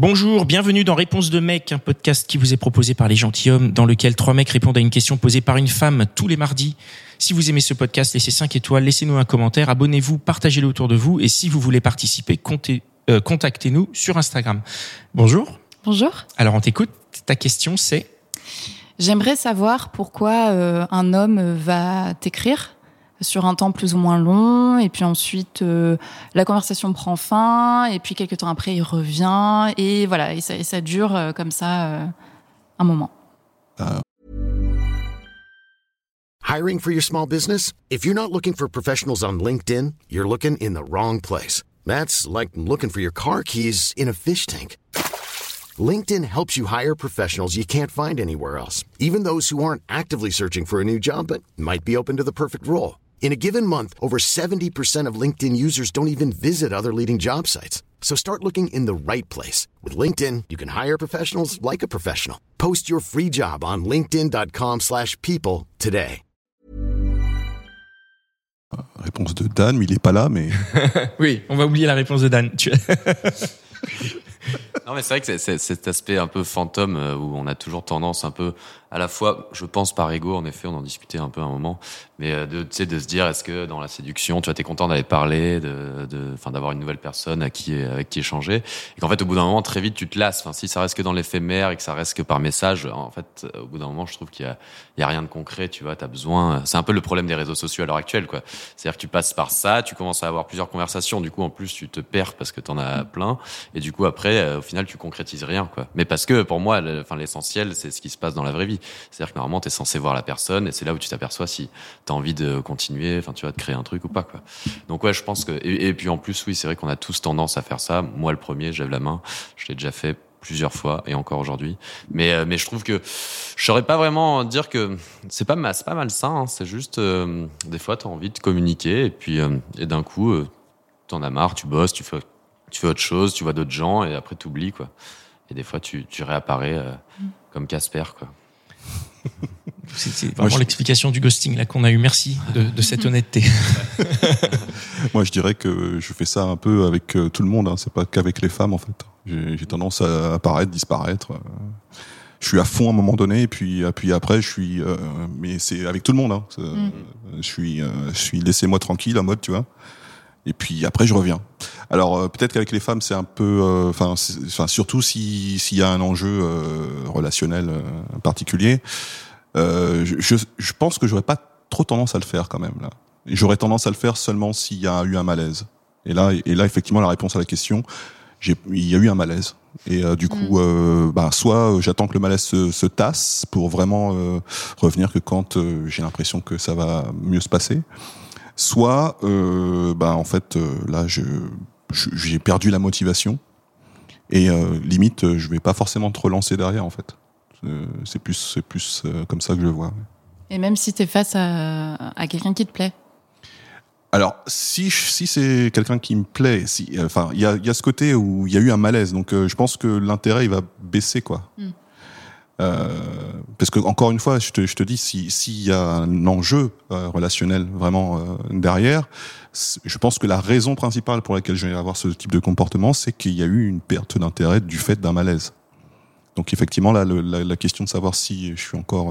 Bonjour, bienvenue dans Réponse de mec, un podcast qui vous est proposé par les gentilshommes, dans lequel trois mecs répondent à une question posée par une femme tous les mardis. Si vous aimez ce podcast, laissez 5 étoiles, laissez-nous un commentaire, abonnez-vous, partagez-le autour de vous, et si vous voulez participer, euh, contactez-nous sur Instagram. Bonjour. Bonjour. Alors on t'écoute. Ta question c'est? J'aimerais savoir pourquoi euh, un homme va t'écrire sur un temps plus ou moins long, et puis ensuite euh, la conversation prend fin, et puis quelques temps après il revient, et voilà, et ça, dure euh, comme ça euh, un moment. Hiring for your small business? If you're not looking for professionals on LinkedIn, you're looking in the wrong place. That's like looking for your car keys in a fish tank. LinkedIn helps you hire professionals you can't find anywhere else, even those who aren't actively searching for a new job but might be open to the perfect role. In a given month, over 70% of LinkedIn users don't even visit other leading job sites. So start looking in the right place. With LinkedIn, you can hire professionals like a professional. Post your free job on linkedin.com/people slash people today. Réponse de Dan, mais il est pas là, mais Oui, on va oublier la réponse de Dan. Non mais c'est vrai que c'est- cet aspect un peu fantôme euh, où on a toujours tendance un peu à la fois, je pense par ego, en effet, on en discutait un peu un moment, mais euh, de, de se dire est-ce que dans la séduction, tu vois, t'es content d'aller parler, de, de, enfin, d'avoir une nouvelle personne à qui, avec qui échanger, et qu'en fait, au bout d'un moment, très vite, tu te lasses. Si ça reste que dans l'éphémère et que ça reste que par message, en fait, euh, au bout d'un moment, je trouve qu'il y a, il y a rien de concret, tu vois, t'as besoin. C'est un peu le problème des réseaux sociaux à l'heure actuelle, quoi. C'est-à-dire que tu passes par ça, tu commences à avoir plusieurs conversations, du coup, en plus, tu te perds parce que t'en as plein, et du coup, après, euh, au final, tu concrétises rien, quoi. Mais parce que, pour moi, l'essentiel, c'est ce qui se passe dans la vraie vie. C'est-à-dire que normalement, t'es censé voir la personne, et c'est là où tu t'aperçois si t'as envie de continuer, enfin, tu vois, de créer un truc ou pas, quoi. Donc, ouais, je pense que, et, puis, en plus, oui, c'est vrai qu'on a tous tendance à faire ça. Moi, le premier, lève la main. Je l'ai déjà fait plusieurs fois et encore aujourd'hui. Mais, euh, mais je trouve que je saurais pas vraiment dire que c'est pas, ma- c'est pas malsain, hein. c'est juste, euh, des fois, t'as envie de communiquer, et puis, euh, et d'un coup, t'en as marre, tu bosses, tu fais, tu fais autre chose, tu vois d'autres gens, et après, t'oublies, quoi. Et des fois, tu, tu réapparais euh, comme Casper, quoi. C'est vraiment je- l'explication du ghosting là qu'on a eu. Merci de, de cette honnêteté. moi je dirais que je fais ça un peu avec euh, tout le monde. Hein. C'est pas qu'avec les femmes en fait. J'ai tendance à apparaître, disparaître. euh. Je suis à fond à un moment donné, et puis, après je suis. euh, mais c'est avec tout le monde. Hein. Euh, Je suis, euh, je suis laissez-moi tranquille en mode, tu vois. Et puis après je reviens. Alors euh, peut-être qu'avec les femmes c'est un peu, euh, enfin, enfin surtout si s'il y a un enjeu euh, relationnel euh, particulier. Euh, je, pense que j'aurais pas trop tendance à le faire quand même là. J'aurais tendance à le faire seulement s'il y a eu un malaise. Et là, et là effectivement la réponse à la question, il y a eu un malaise. Et euh, du coup, euh, bah, soit euh, j'attends que le malaise se, se tasse pour vraiment euh, revenir que quand euh, j'ai l'impression que ça va mieux se passer, soit euh, bah, en fait euh, là je, je- j'ai perdu la motivation et euh, limite je vais pas forcément te relancer derrière en fait. Euh, c'est plus c'est plus comme ça que je le vois. Et même si tu es face à, à quelqu'un qui te plaît? Alors, si si c'est quelqu'un qui me plaît, si enfin il y a y a ce côté où il y a eu un malaise, donc je pense que l'intérêt il va baisser quoi. Mm. Euh, parce que encore une fois, je te, je te dis, si s'il y a un enjeu euh, relationnel vraiment euh, derrière, je pense que la raison principale pour laquelle je vais avoir ce type de comportement, c'est qu'il y a eu une perte d'intérêt du fait d'un malaise. Donc effectivement, là, la, question de savoir si je suis encore,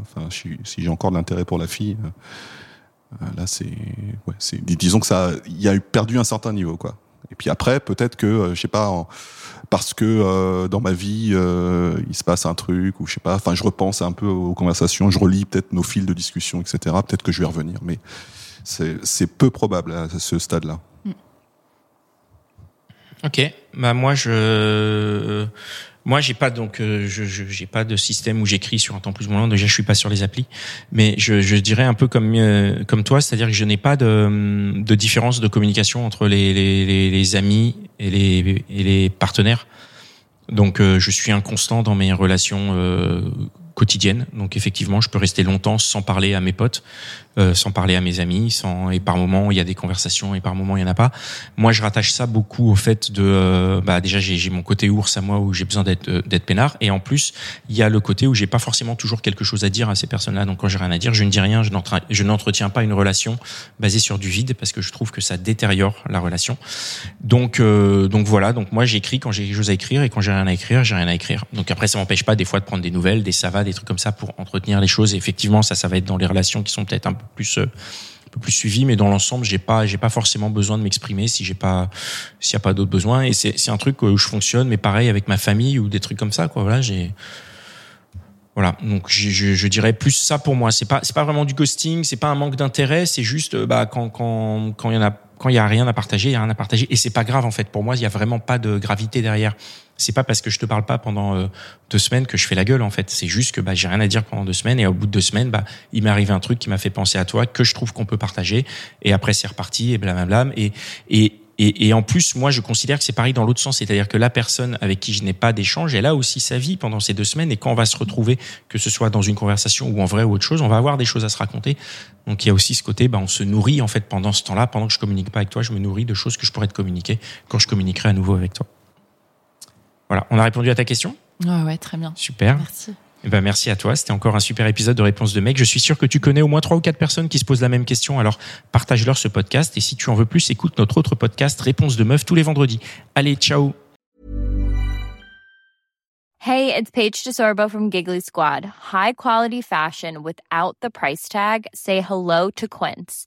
enfin, si j'ai encore de l'intérêt pour la fille, là, c'est, disons que ça, il y a perdu un certain niveau, quoi. Et puis après, peut-être que, je sais pas, parce que euh, dans ma vie, euh, il se passe un truc, ou je sais pas, enfin, je repense un peu aux conversations, je relis peut-être nos fils de discussion, etc. Peut-être que je vais revenir, mais c'est, peu probable à ce stade-là. Ok, bah moi je, moi j'ai pas donc euh, je j'ai pas de système où j'écris sur un temps plus ou moins long. Déjà je suis pas sur les applis, mais je, je dirais un peu comme euh, comme toi, c'est-à-dire que je n'ai pas de, de différence de communication entre les, les, les amis et les et les partenaires. Donc euh, je suis inconstant dans mes relations euh, quotidienne. Donc effectivement, je peux rester longtemps sans parler à mes potes, euh, sans parler à mes amis, sans et par moments il y a des conversations et par moments il y en a pas. Moi, je rattache ça beaucoup au fait de euh, bah déjà j'ai mon côté ours à moi où j'ai besoin d'être euh, d'être peinard et en plus il y a le côté où j'ai pas forcément toujours quelque chose à dire à ces personnes-là. Donc quand j'ai rien à dire, je ne dis rien, je n'entretiens pas une relation basée sur du vide parce que je trouve que ça détériore la relation. Donc donc voilà, donc moi j'écris quand j'ai quelque chose à écrire et quand j'ai rien à écrire, j'ai rien à écrire. Donc après ça m'empêche pas des fois de prendre des nouvelles, des va, des trucs comme ça pour entretenir les choses. Et effectivement, ça, ça va être dans les relations qui sont peut-être un peu plus euh, un peu plus suivies, mais dans l'ensemble, j'ai pas j'ai pas forcément besoin de m'exprimer si j'ai pas s'il y a pas d'autres besoins. Et c'est c'est un truc où je fonctionne, mais pareil avec ma famille ou des trucs comme ça. Quoi. Voilà, j'ai voilà, donc je, je, dirais plus ça pour moi. C'est pas c'est pas vraiment du ghosting, c'est pas un manque d'intérêt, c'est juste bah quand quand quand il y en a quand il y a rien à partager, il y a rien à partager et c'est pas grave en fait. Pour moi, il y a vraiment pas de gravité derrière. C'est pas parce que je te parle pas pendant euh, deux semaines que je fais la gueule en fait. C'est juste que bah j'ai rien à dire pendant deux semaines et au bout de deux semaines, bah il m'est arrivé un truc qui m'a fait penser à toi que je trouve qu'on peut partager et après c'est reparti et blablabla et et et, et, en plus, moi, je considère que c'est pareil dans l'autre sens, c'est-à-dire que la personne avec qui je n'ai pas d'échange, elle a aussi sa vie pendant ces deux semaines, et quand on va se retrouver, que ce soit dans une conversation ou en vrai ou autre chose, on va avoir des choses à se raconter. Donc il y a aussi ce côté, bah, on se nourrit en fait pendant ce temps-là, pendant que je communique pas avec toi, je me nourris de choses que je pourrais te communiquer quand je communiquerai à nouveau avec toi. Voilà, on a répondu à ta question? Ouais, ouais, très bien. Super. Merci. Eh ben, merci à toi. C'était encore un super épisode de Réponse de mec. Je suis sûr que tu connais au moins trois ou quatre personnes qui se posent la même question. Alors, partage-leur ce podcast. Et si tu en veux plus, écoute notre autre podcast, Réponse de meuf, tous les vendredis. Allez, ciao. Hey, it's Paige DeSorbo from Giggly Squad. High quality fashion without the price tag. Say hello to Quince.